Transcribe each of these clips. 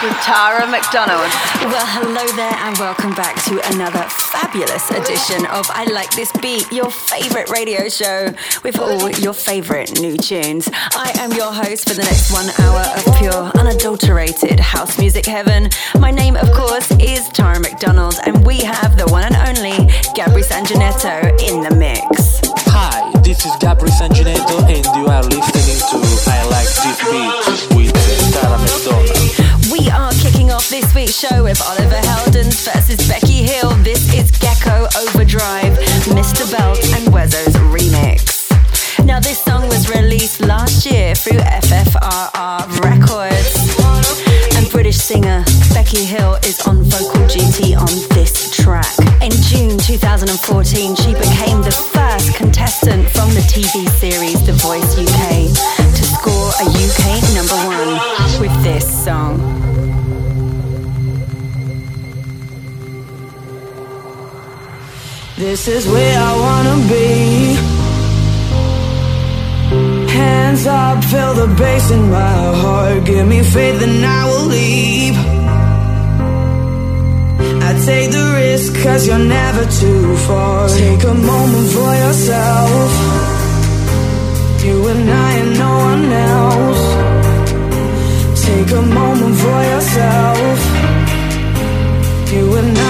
With Tara McDonald. Well, hello there, and welcome back to another fabulous edition of I Like This Beat, your favorite radio show with all your favorite new tunes. I am your host for the next one hour of pure, unadulterated house music heaven. My name, of course, is Tara McDonald, and we have the one and only Gabri Sanjanetto in the mix. Hi, this is Gabri Sanjanetto, and you are listening to I Like This Beat with Tara McDonald. We are kicking off this week's show with Oliver Heldens versus Becky Hill. This is Gecko Overdrive, Mr. Belt and Wezol's remix. Now, this song was released last year through FFRR Records. And British singer Becky Hill is on vocal duty on this track. In June 2014, she became the first contestant from the TV series The Voice UK to score a UK number one with this song. This is where I wanna be. Hands up, feel the bass in my heart. Give me faith and I will leave. I take the risk cause you're never too far. Take a moment for yourself. You and I and no one else. Take a moment for yourself. You and I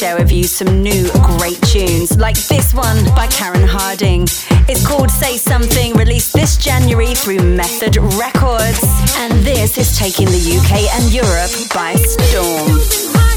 share with you some new great tunes, like this one by Karen Harding. It's called Say Something, released this January through Method Records, and this is taking the UK and Europe by storm.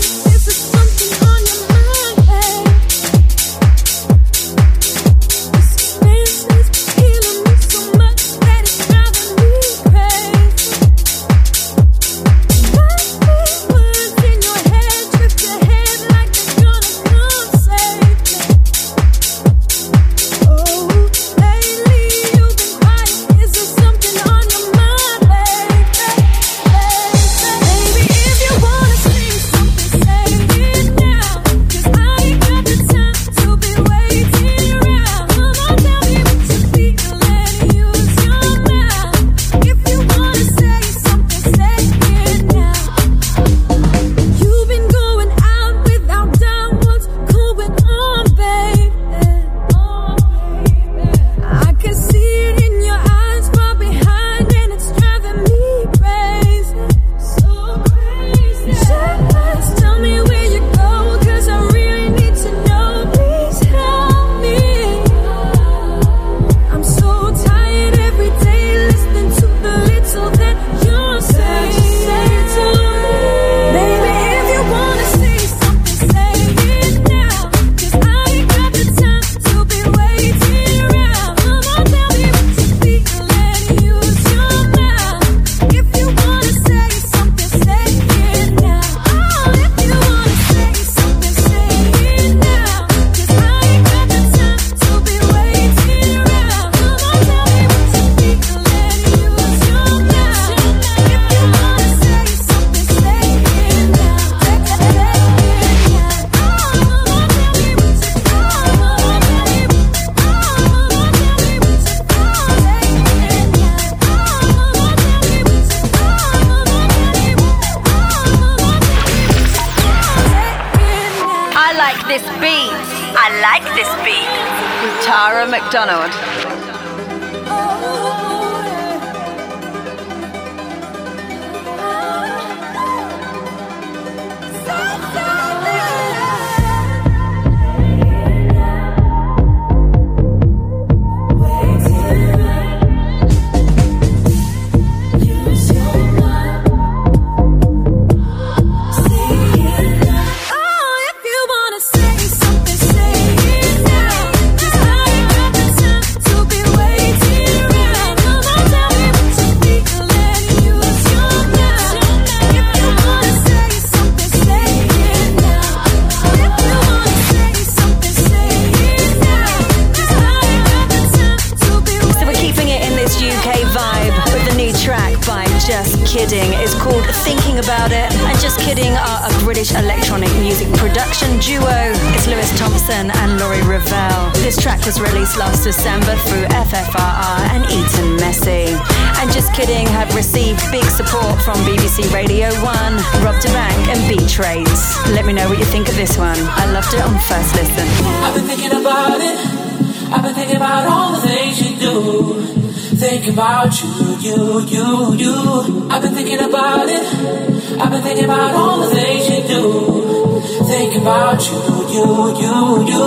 you, you.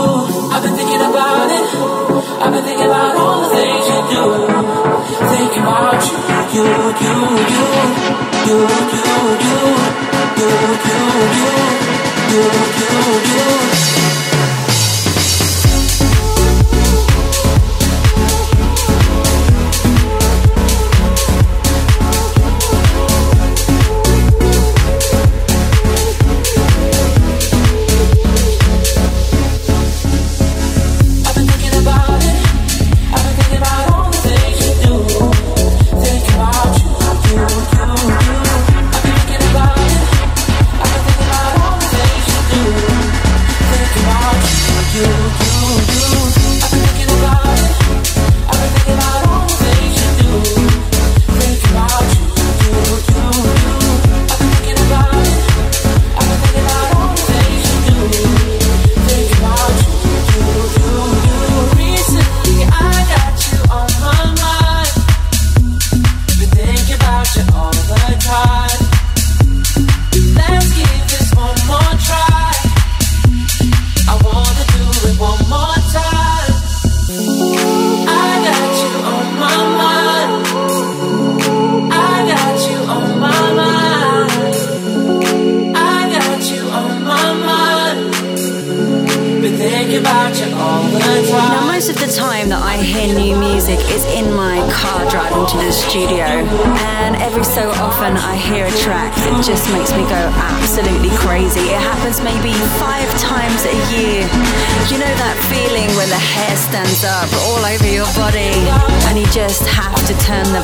I've been thinking about it. I've been thinking about all the things you do. Thinking about you, you, you, you, you, you, you, you, you, you, you, you, you. you.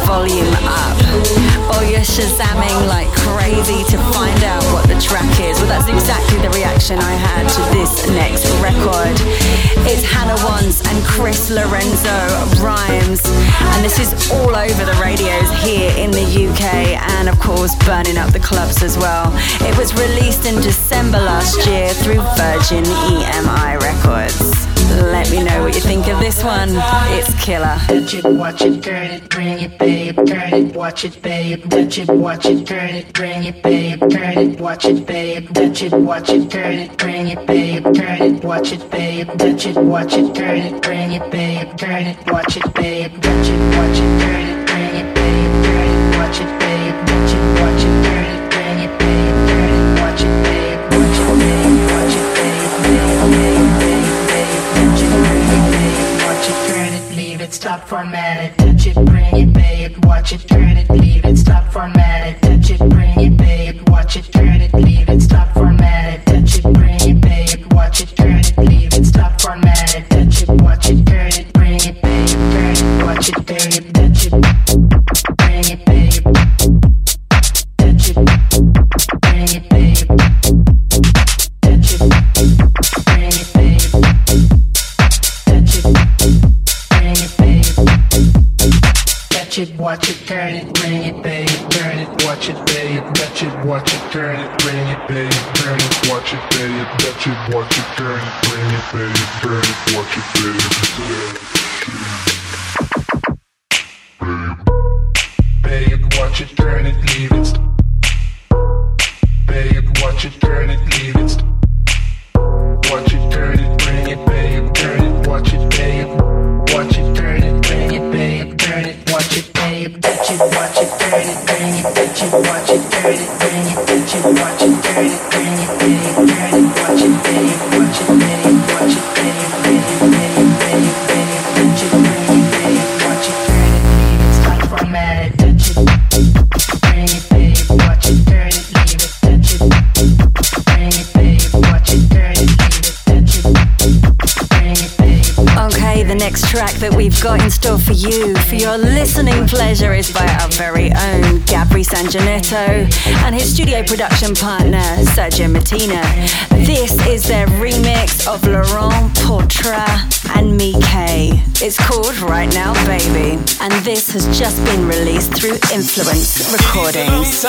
Volume up, or you're shazamming like crazy to find out what the track is. Well, that's exactly the reaction I had to this next record. It's Hannah Wants and Chris Lorenzo Rhymes, and this is all over the radios here in the UK and, of course, burning up the clubs as well. It was released in December last year through Virgin EMI Records. Let me know what you think of this one. It's killer. Touch it, watch it, turn it, bring it, babe. Turn it, watch it, babe. Touch it, watch it, turn it, bring it, babe. Turn it, watch it, babe. Touch it, watch it, turn it, bring it, babe. Turn it, watch it, babe. Touch it, watch it, turn it, bring it, babe. Turn it, watch it, babe. Touch it, watch it, turn it, bring it, babe. Turn it, watch it, babe. Touch it, watch it, turn it, bring it, babe. Turn it, watch it, babe. Watch it, babe. Watch it, babe. Babe, babe, babe, babe. Touch it, bring it, babe. Watch it, turn it, leave it, stop, format it. Touch it, bring it, babe. Watch it, turn it, leave it, stop, format it. Touch it, bring it, babe. Watch it, turn it, leave it, stop, it. Touch it, watch it, turn it, bring it, babe. Turn it, watch it, babe. Babe, watch it, turn it, leave it. That we've got in store for you, for your listening pleasure, is by our very own Gabri Sanjanetto and his studio production partner, Sergio Martina. This is their remix of Laurent Portra and Mike. It's called Right Now Baby, and this has just been released through Influence Recordings.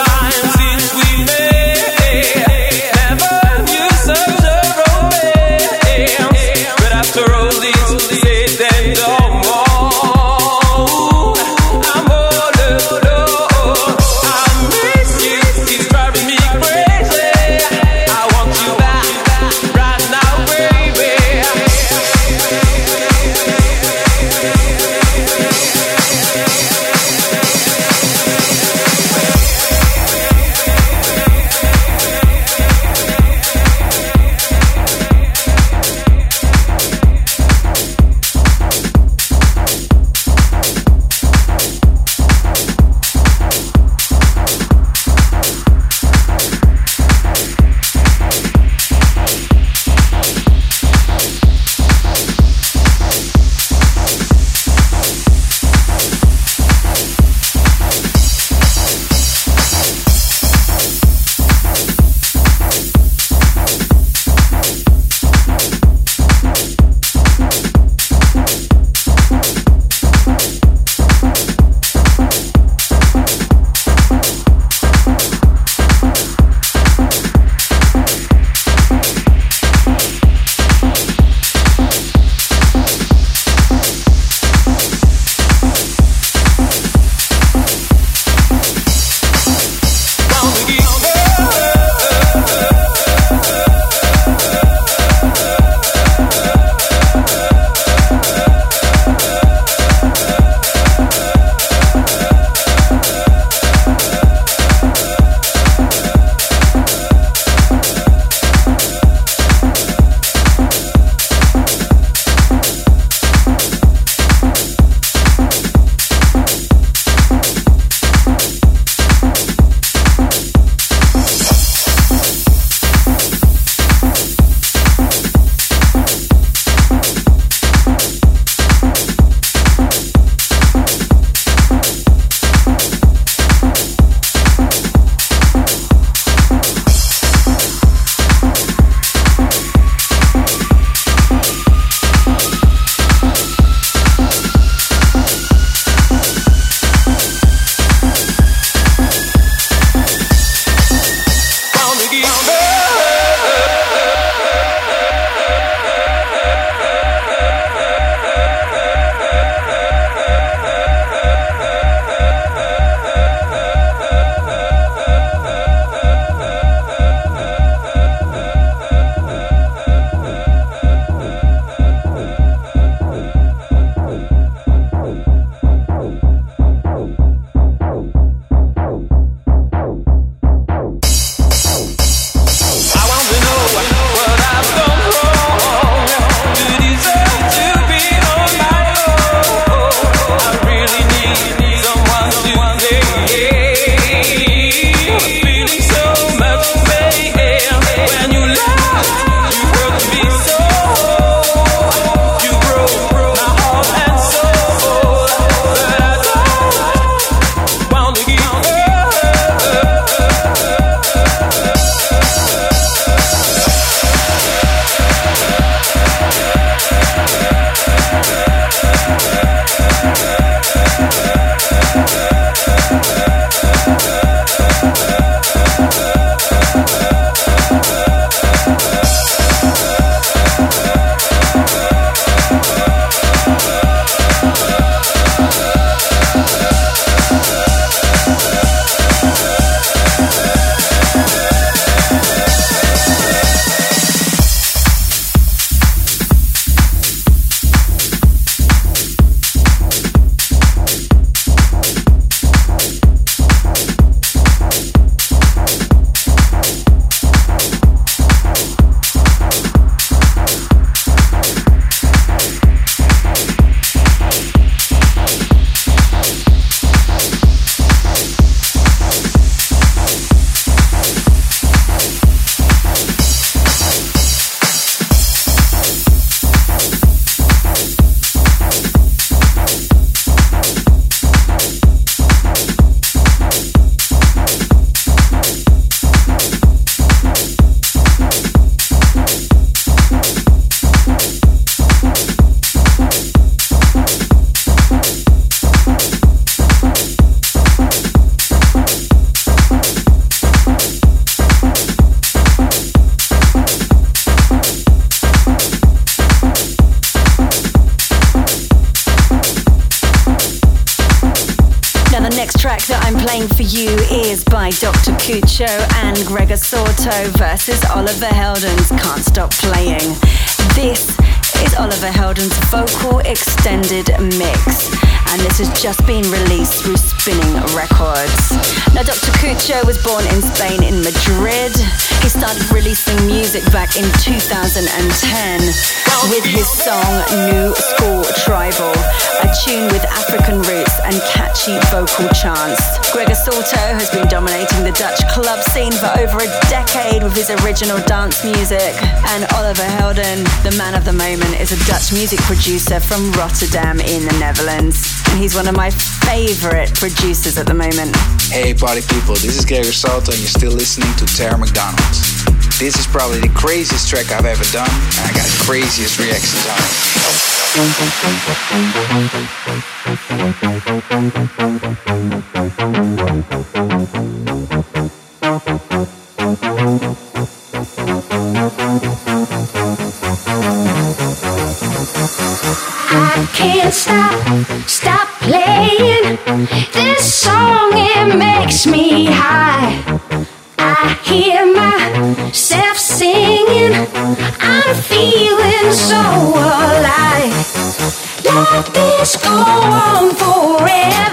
Kucho and Gregor Salto versus Oliver Heldens Can't Stop Playing. This is Oliver Heldens' vocal extended mix, and this has just been released through Spinnin' Records. Now, Dr. Kucho was born in Spain in Madrid. He started releasing music back in 2010 with his song New School Tribal, a tune with African roots and catchy vocal chants. Gregor Salto has been dominating the Dutch club scene for over a decade with his original dance music, and Oliver Helden, the man of the moment, is a Dutch music producer from Rotterdam in the Netherlands. And he's one of my favorite producers at the moment. Hey party people, this is Gregor Salto and you're still listening to Tara McDonald's. This is probably the craziest track I've ever done and I got the craziest reactions I can't stop, stop playing this song. It makes me high. I hear myself singing. I'm feeling so alive. Let this go on forever.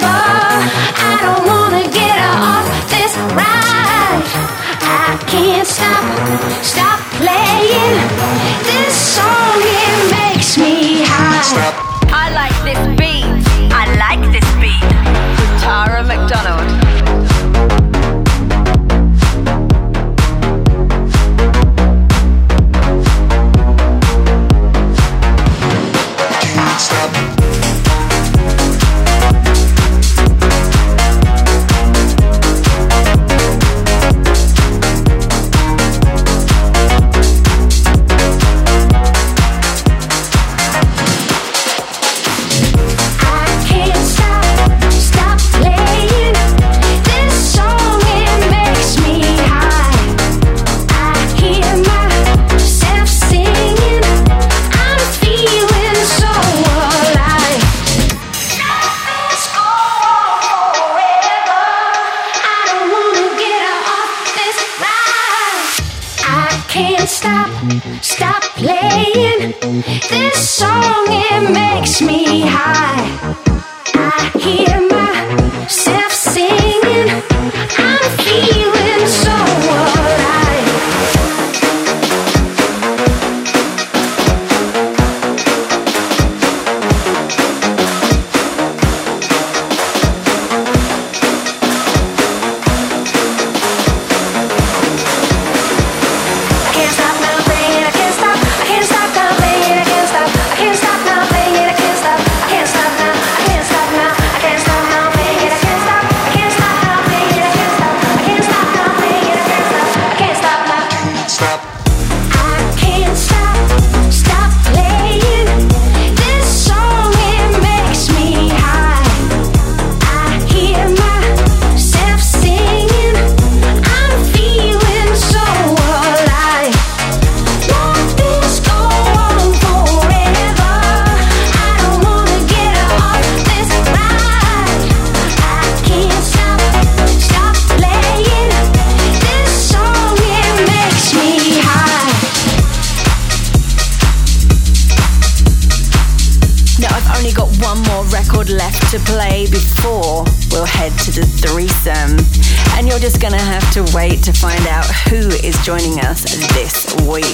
To find out who is joining us this week.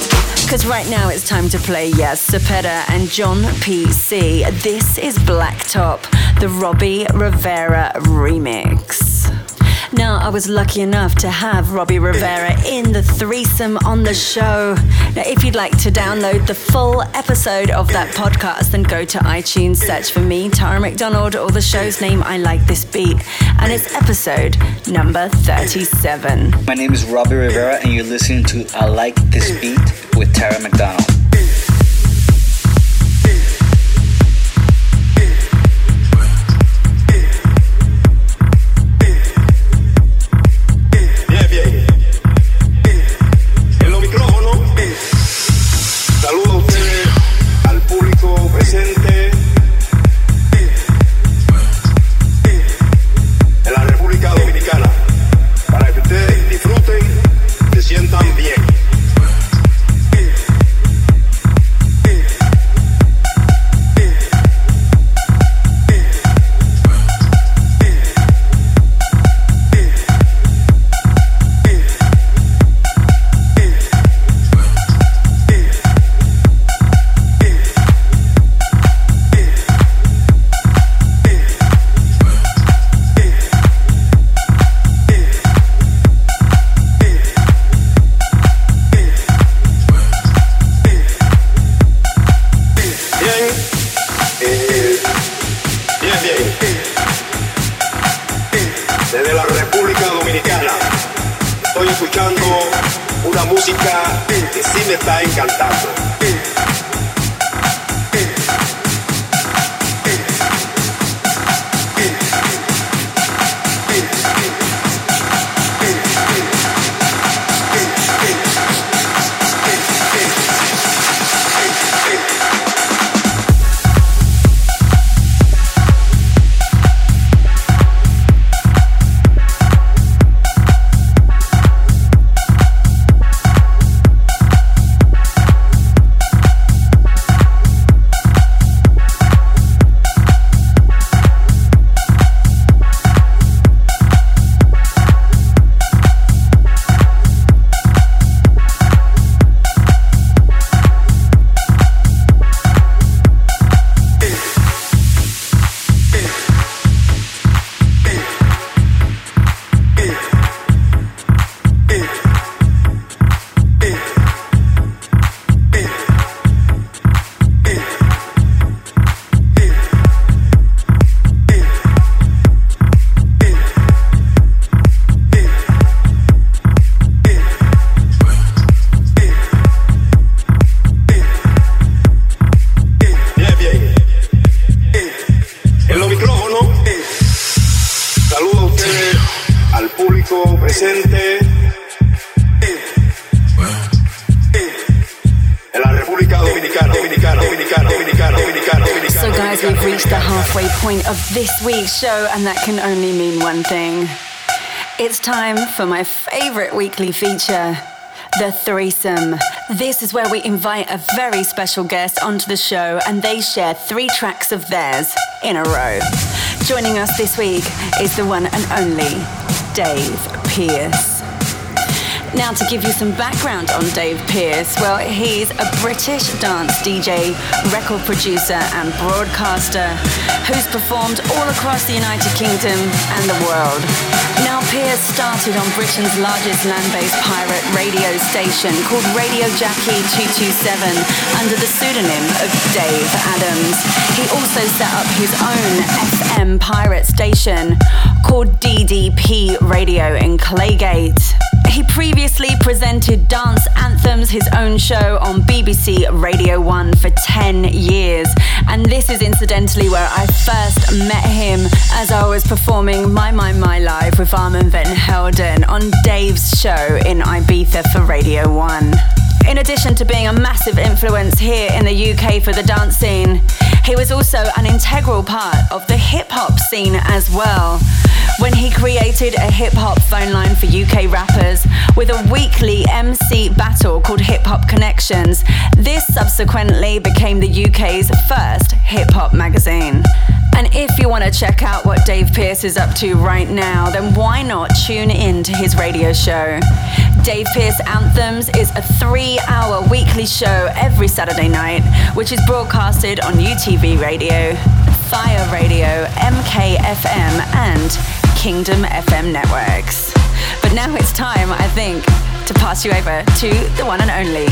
Because right now it's time to play Yaz Cepeda and John PC. This is Blacktop, the Robbie Rivera remix. Now, I was lucky enough to have Robbie Rivera in the threesome on the show. Now, if you'd like to download the full episode of that podcast, then go to iTunes, search for me, Tara McDonald, or the show's name, I Like This Beat, and it's episode number 37. My name is Robbie Rivera and you're listening to I Like This Beat with Tara McDonald. Show, and that can only mean one thing. It's time for my favorite weekly feature, The Threesome. This is where we invite a very special guest onto the show, and they share three tracks of theirs in a row. Joining us this week is the one and only Dave Pearce. Now, to give you some background on Dave Pearce, well, he's a British dance DJ, record producer, and broadcaster who's performed all across the United Kingdom and the world. Now, Pearce started on Britain's largest land based pirate radio station called Radio Jackie 227 under the pseudonym of Dave Adams. He also set up his own FM pirate station called DDP Radio in Claygate. He previously presented Dance Anthems, his own show on BBC Radio 1 for 10 years. And this is incidentally where I first met him as I was performing My My My Live with Armand van Helden on Dave's show in Ibiza for Radio 1. In addition to being a massive influence here in the UK for the dance scene, he was also an integral part of the hip hop scene as well. When he created a hip hop phone line for UK rappers with a weekly MC battle called Hip Hop Connections, this subsequently became the UK's first hip hop magazine. And if you want to check out what Dave Pearce is up to right now, then why not tune in to his radio show? Dave Pearce Anthems is a three hour weekly show every Saturday night, which is broadcasted on UTV Radio, Fire Radio, MKFM, and Kingdom FM networks. But now it's time, I think, to pass you over to the one and only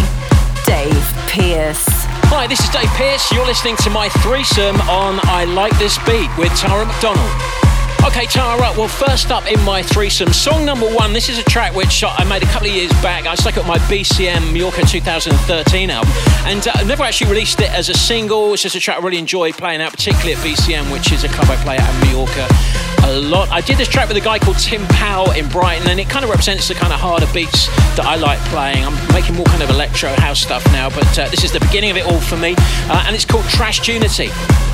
Dave Pearce. Hi, this is Dave Pearce. You're listening to my threesome on I Like This Beat with Tara McDonald. Okay, Tara, well, first up in my threesome, song number one. This is a track which I made a couple of years back. I stuck it on my BCM Mallorca 2013 album, and uh, I never actually released it as a single. It's just a track I really enjoy playing out, particularly at BCM, which is a club I play at Mallorca a lot. I did this track with a guy called Tim Powell in Brighton, and it kind of represents the kind of harder beats that I like playing. I'm making more kind of electro house stuff now, but uh, this is the beginning of it all for me, uh, and it's called Trash Tunity.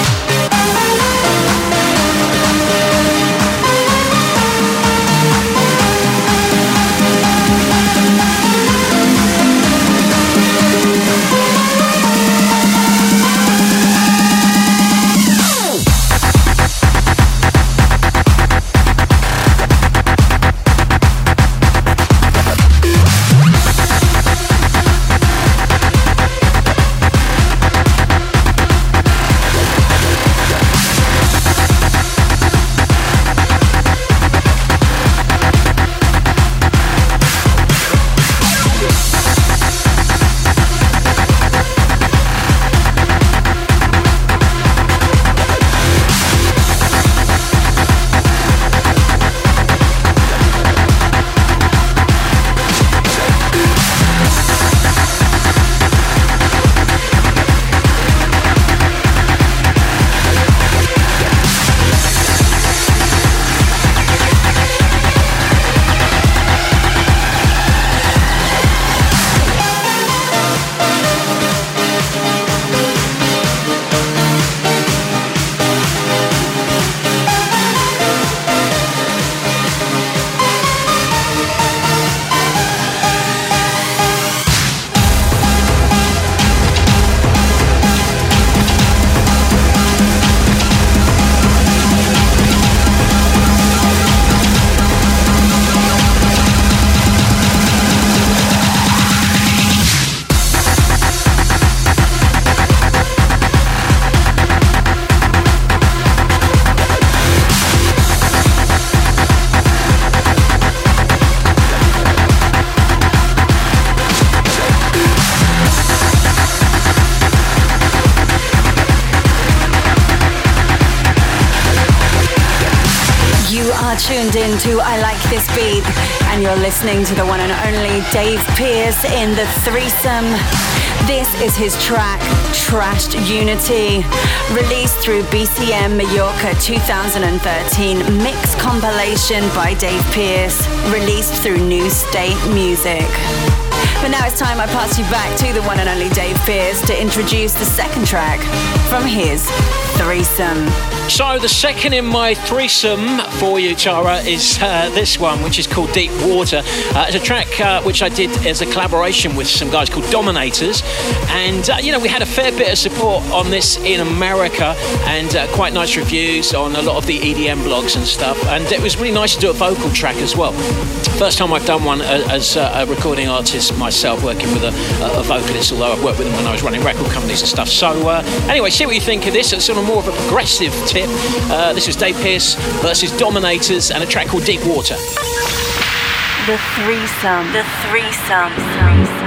His track, Trashed Unity, released through BCM Mallorca 2013 mix compilation by Dave Pearce, released through New State Music. But now it's time I pass you back to the one and only Dave Pearce to introduce the second track from his threesome. So the second in my threesome for you, Tara, is uh, this one, which is called Deep Water. Uh, it's a track uh, which I did as a collaboration with some guys called Dominators, and uh, you know we had a fair bit of support on this in America, and uh, quite nice reviews on a lot of the EDM blogs and stuff. And it was really nice to do a vocal track as well. First time I've done one as a recording artist myself, working with a, a vocalist. Although I've worked with them when I was running record companies and stuff. So anyway, see what you think of this. It's sort of more of a progressive tip. Uh, this is Dave Pearce versus Dominators and a track called Deep Water. The threesome. The threesome. It's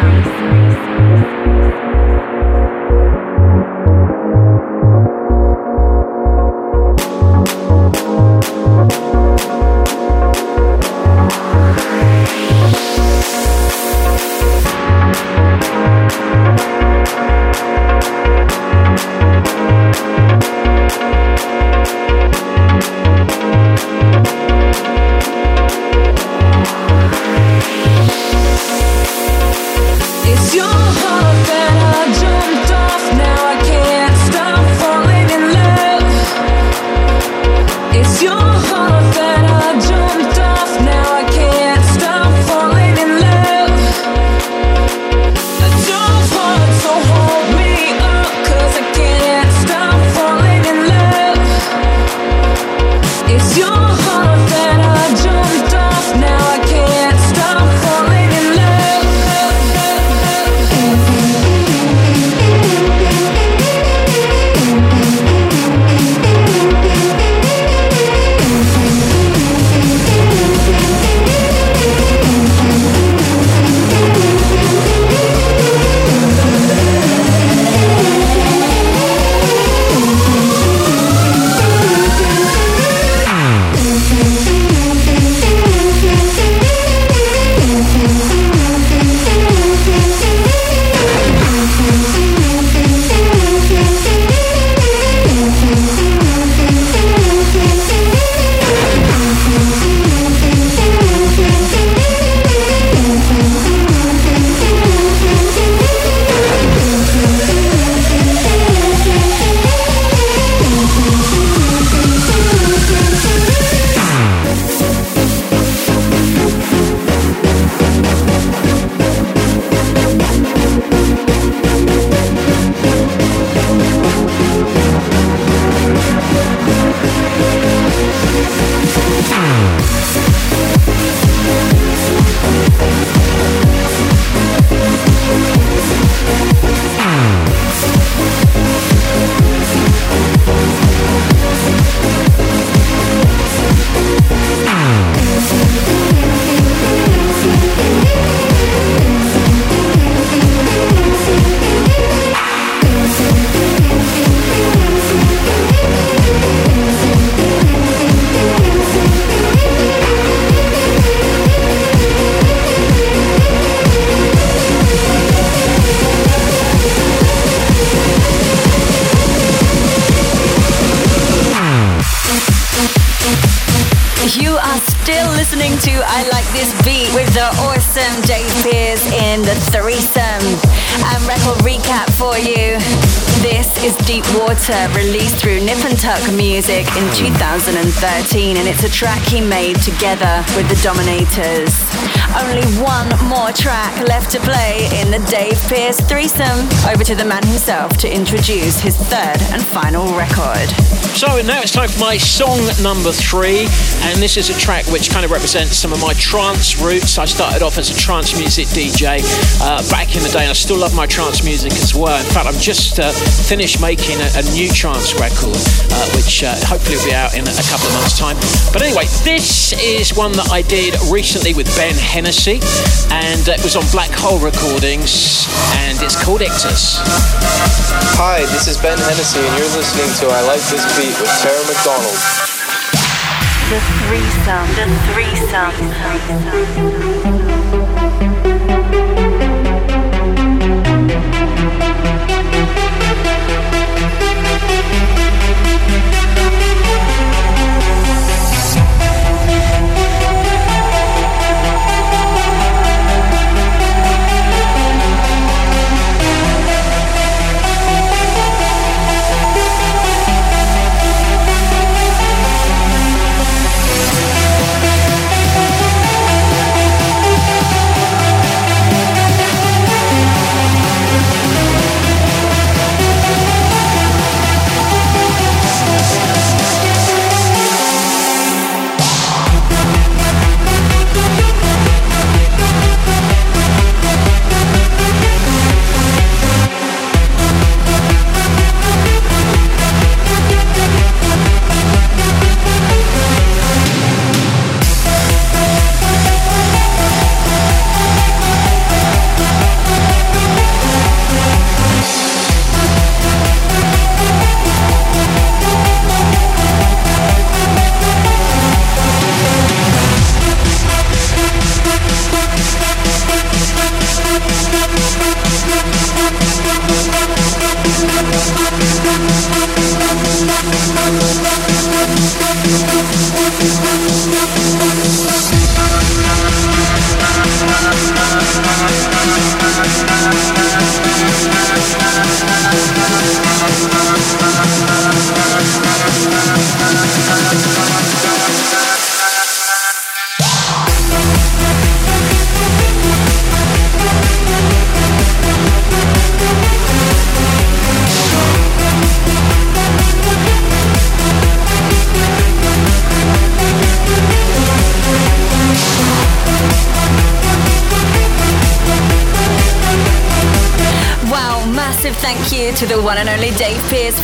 still listening to I Like This Beat with the awesome Dave Pearce in the threesome. And record recap for you. This is Deep Water, released through Nip and Tuck Music in 2013, and it's a track he made together with the Dominators. Only one more track left to play in the Dave Pearce threesome. Over to the man himself to introduce his third and final record. So now it's time for my song number three, and this is a track which kind of represents some of my trance roots. I started off as a trance music DJ uh, back in the day, and I still love my trance music as well. In fact, I'm just uh, finished making a, a new trance record, uh, which uh, hopefully will be out in a couple of months' time. But anyway, this is one that I did recently with Ben Hennessy, and it was on Black Hole Recordings, and it's called Ictus. Hi, this is Ben Hennessy, and you're listening to I Like This Beat with Tara McDonald. The threesome. Wow,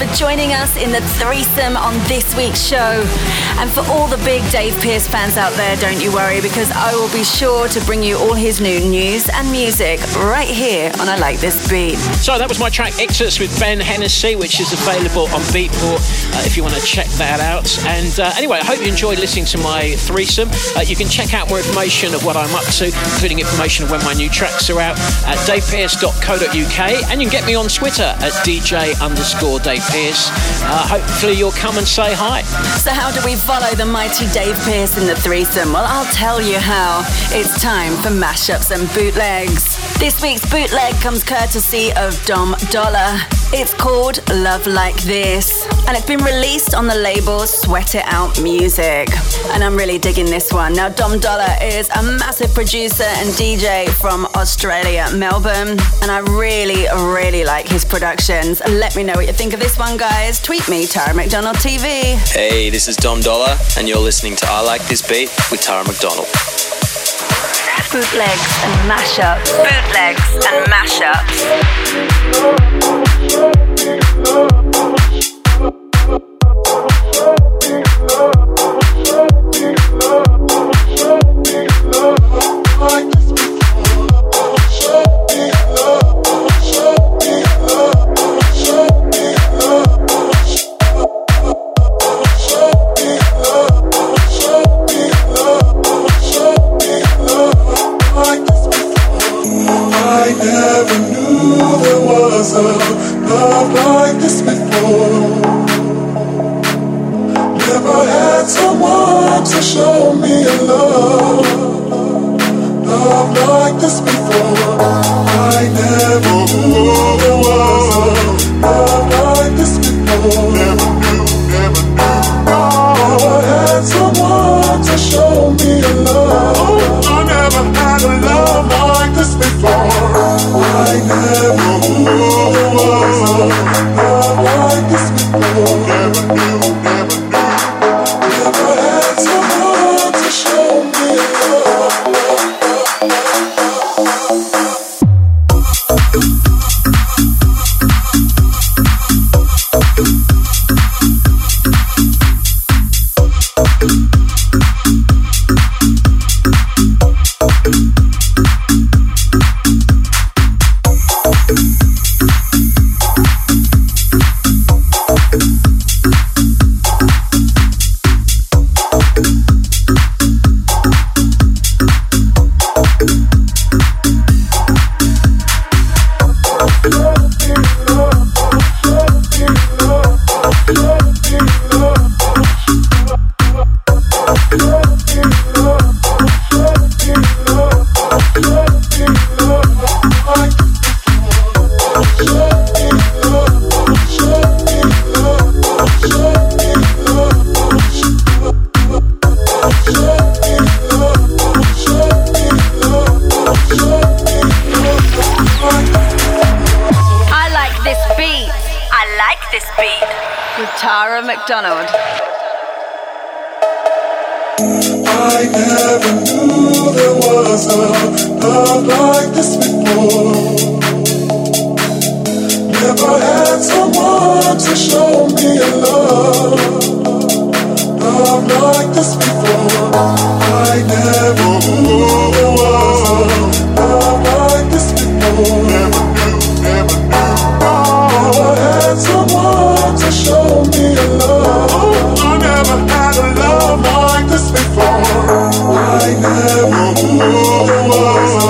for joining us in the threesome on this week's show. And for all the big Dave Pearce fans out there, don't you worry because I will be sure to bring you all his new news and music right here on I Like This Beat. So that was my track Ictus with Ben Hennessy, which is available on Beatport uh, if you want to check that out. And uh, anyway, I hope you enjoyed listening to my threesome. Uh, you can check out more information of what I'm up to, including information of when my new tracks are out at davepearce.co.uk. And you can get me on Twitter at DJ underscore Dave Pearce. Uh, hopefully you'll come and say hi. So, how do we follow the mighty Dave Pearce in the threesome? Well, I'll tell you how. It's time for mashups and bootlegs. This week's bootleg comes courtesy of Dom Dollar. It's called Love Like This, and it's been released on the label Sweat It Out Music. And I'm really digging this one. Now, Dom Dollar is a massive producer and DJ from Australia, Melbourne, and I really, really like his productions. Let me know what you think of this one, guys. Tweet me, Tara McDonald TV. Hey, this is Dom Dollar, and you're listening to I Like This Beat with Tara McDonald. Bootlegs and mashups. Bootlegs and mashups. Like this before. I never was love like this before. Never knew, never knew. Never had someone to show me a love. Oh, I never had a love like this before. I never was love like this before. Never knew. Oh, oh, oh.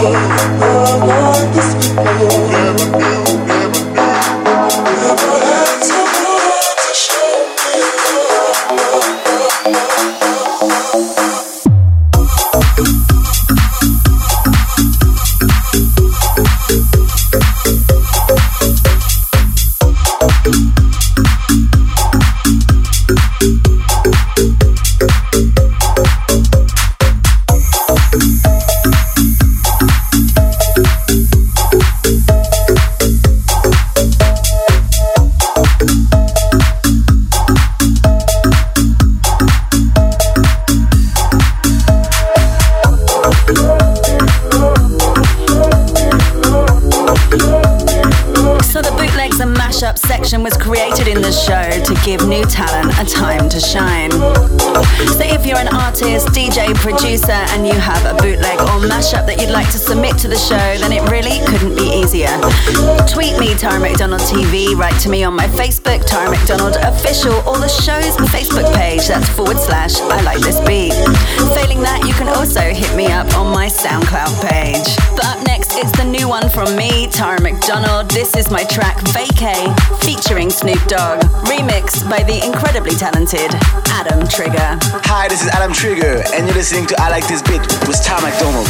by the incredibly talented Adam Trigger. Hi, this is Adam Trigger, and you're listening to I Like This Bit with Tom McDonald.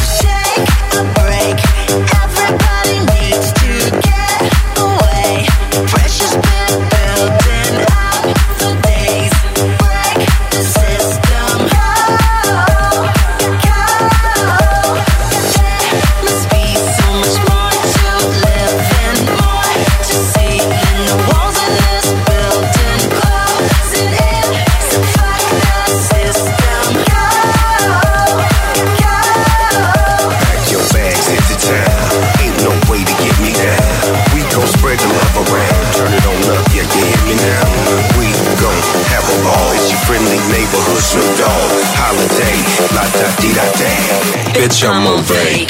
Break, everybody. bitch, I'm on break.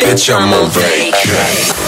bitch, I'm.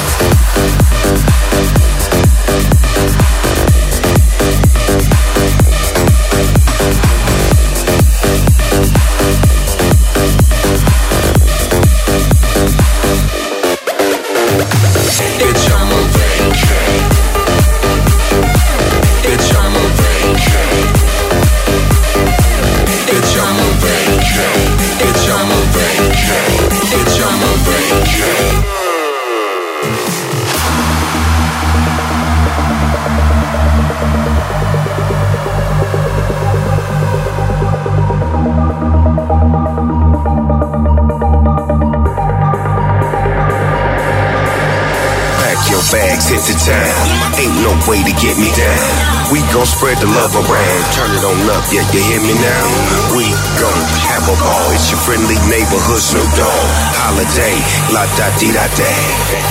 way to get me down. We gon' spread the love around. Turn it on up, yeah, you hear me now? We gon' have a ball. It's your friendly neighborhood Snoop Dogg. Holiday, la da di da da.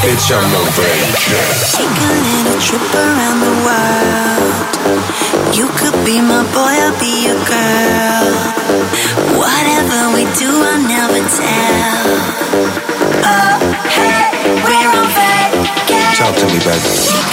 Bitch, I'm a ranger. Taking a trip around the world. You could be my boy, I'll be your girl. Whatever we do, I'll never tell. Oh, hey, we're on vacation. Talk to me, baby.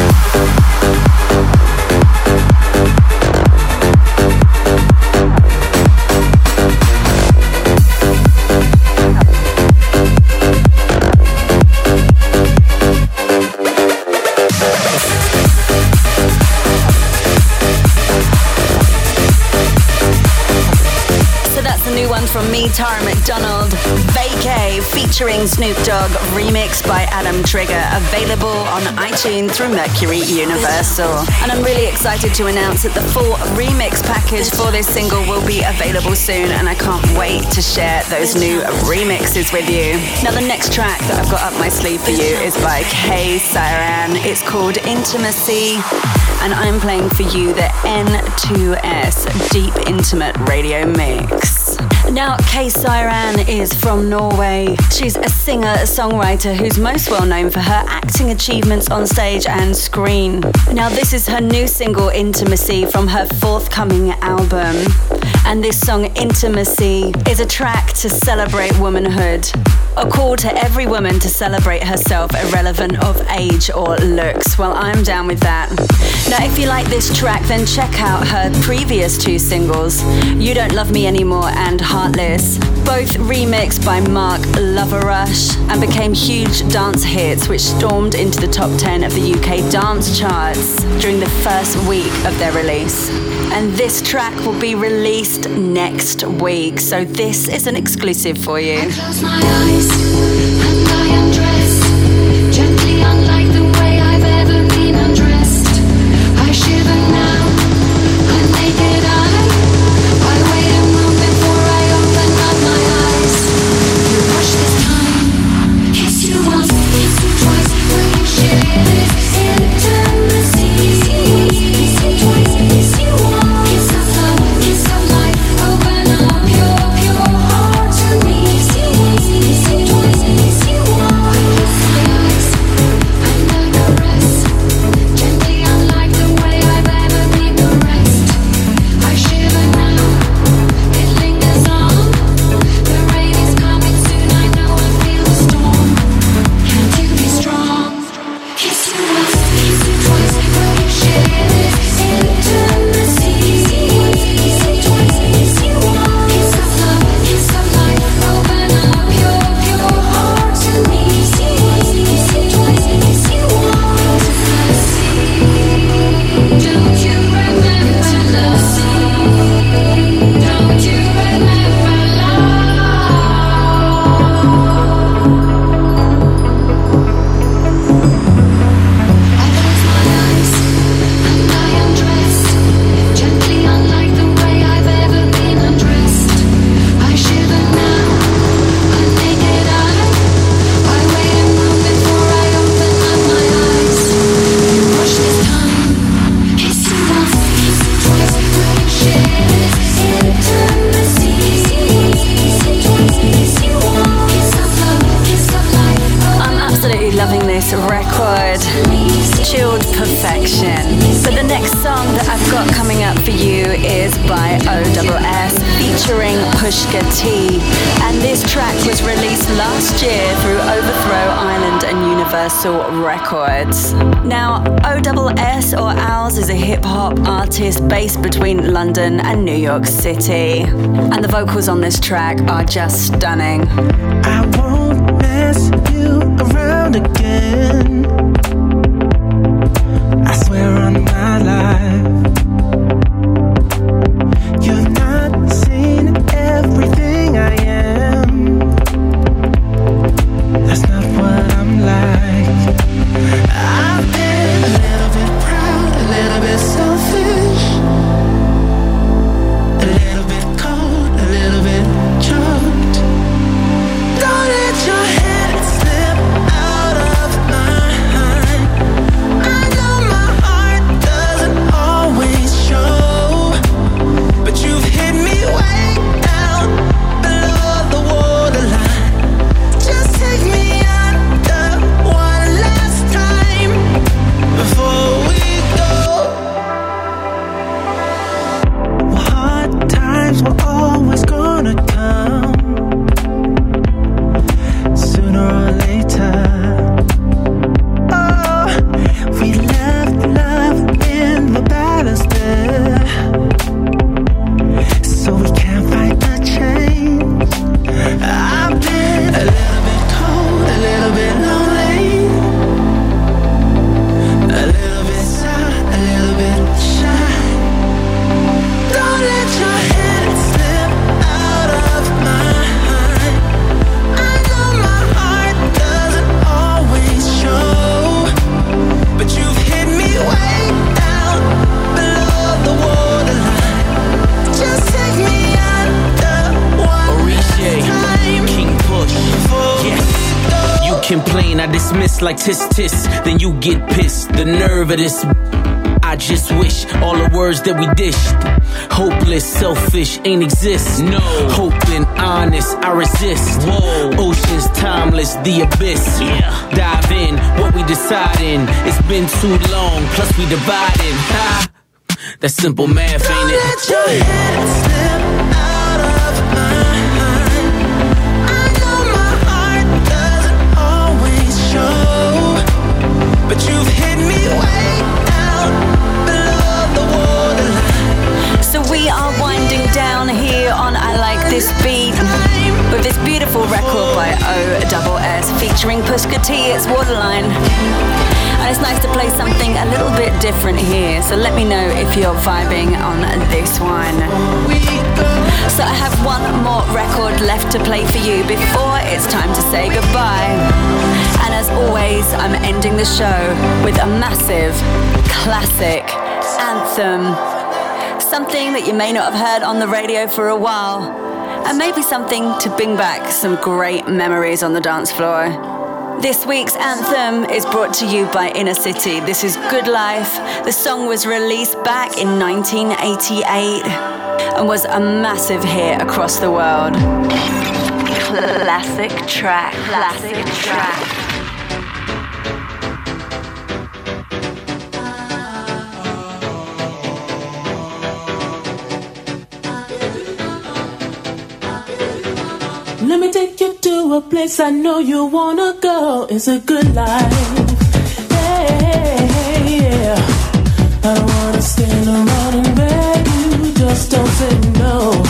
Tara McDonald. Vacay featuring Snoop Dogg, remixed by Adam Trigger, available on iTunes through Mercury Universal. And I'm really excited to announce that the full remix package for this single will be available soon, and I can't wait to share those new remixes with you. Now, the next track that I've got up my sleeve for you is by Kay Siran. It's called Intimacy and I'm playing for you the N2S Deep Intimate Radio Mix. Now, Kay Siran is from Norway. She's a singer songwriter who's most well known for her acting achievements on stage and screen. Now, this is her new single, Intimacy, from her forthcoming album. And this song, Intimacy, is a track to celebrate womanhood. A call to every woman to celebrate herself, irrelevant of age or looks. Well, I'm down with that. Now, if you like this track, then check out her previous two singles, You Don't Love Me Anymore and Heartless, both remixed by Mark Loverush and became huge dance hits which stormed into the top 10 of the UK dance charts during the first week of their release. And this track will be released next week, so this is an exclusive for you. Record. Chilled perfection. But the next song that I've got coming up for you is by OSS featuring Pushka T. And this track was released last year through Overthrow Island and Universal Records. Now, OSS or Owls is a hip hop artist based between London and New York City. And the vocals on this track are just stunning. I won't again. Like tis tis. Then you get pissed. The nerve of this. I just wish all the words that we dished. Hopeless, selfish, ain't exist. No. Hoping, honest, I resist. Whoa. Oceans timeless, the abyss. Yeah. Dive in, what we deciding. It's been too long, plus we dividing. Ha. That's simple math, ain't it? always This Beat with this beautiful record by O-double-S featuring Pushka T, it's Waterline. And it's nice to play something a little bit different here, so let me know if you're vibing on this one. So I have one more record left to play for you before it's time to say goodbye. And as always, I'm ending the show with a massive classic anthem. Something that you may not have heard on the radio for a while. And maybe something to bring back some great memories on the dance floor. This week's anthem is brought to you by Inner City. This is Good Life. The song was released back in 1988 and was a massive hit across the world. Classic track. Classic track. Take you to a place I know you wanna go. It's a good life. Hey, yeah. I don't wanna stand around and beg you. Just don't say no. No,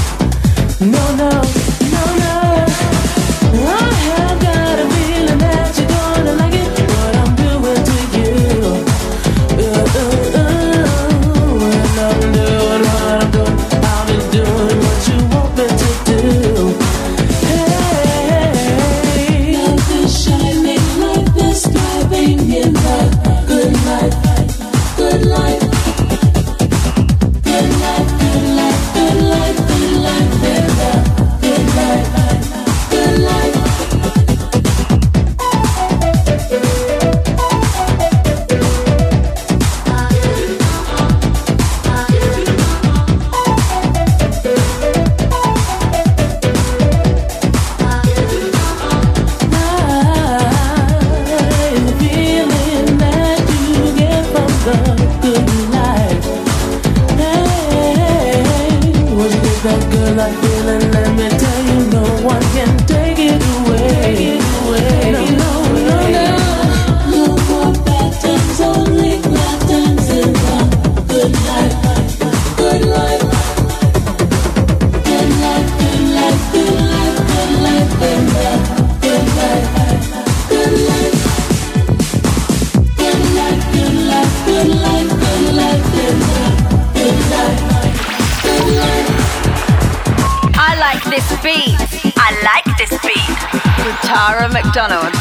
this beat. I like this beat. With Tara McDonald.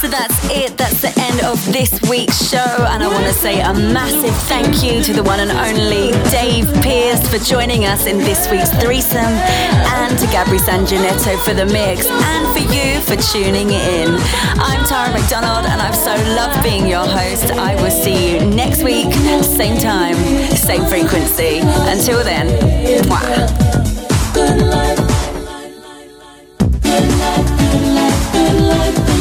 So that's it. That's the end of this week's show. And I want to say a massive thank you to the one and only Dave Pearce for joining us in this week's threesome, and to Gabri Sanginetto for the mix, and for you for tuning in. I'm Tara McDonald, and I've so loved being your host. I will see you next week, same time, same frequency. Until then, mwah. The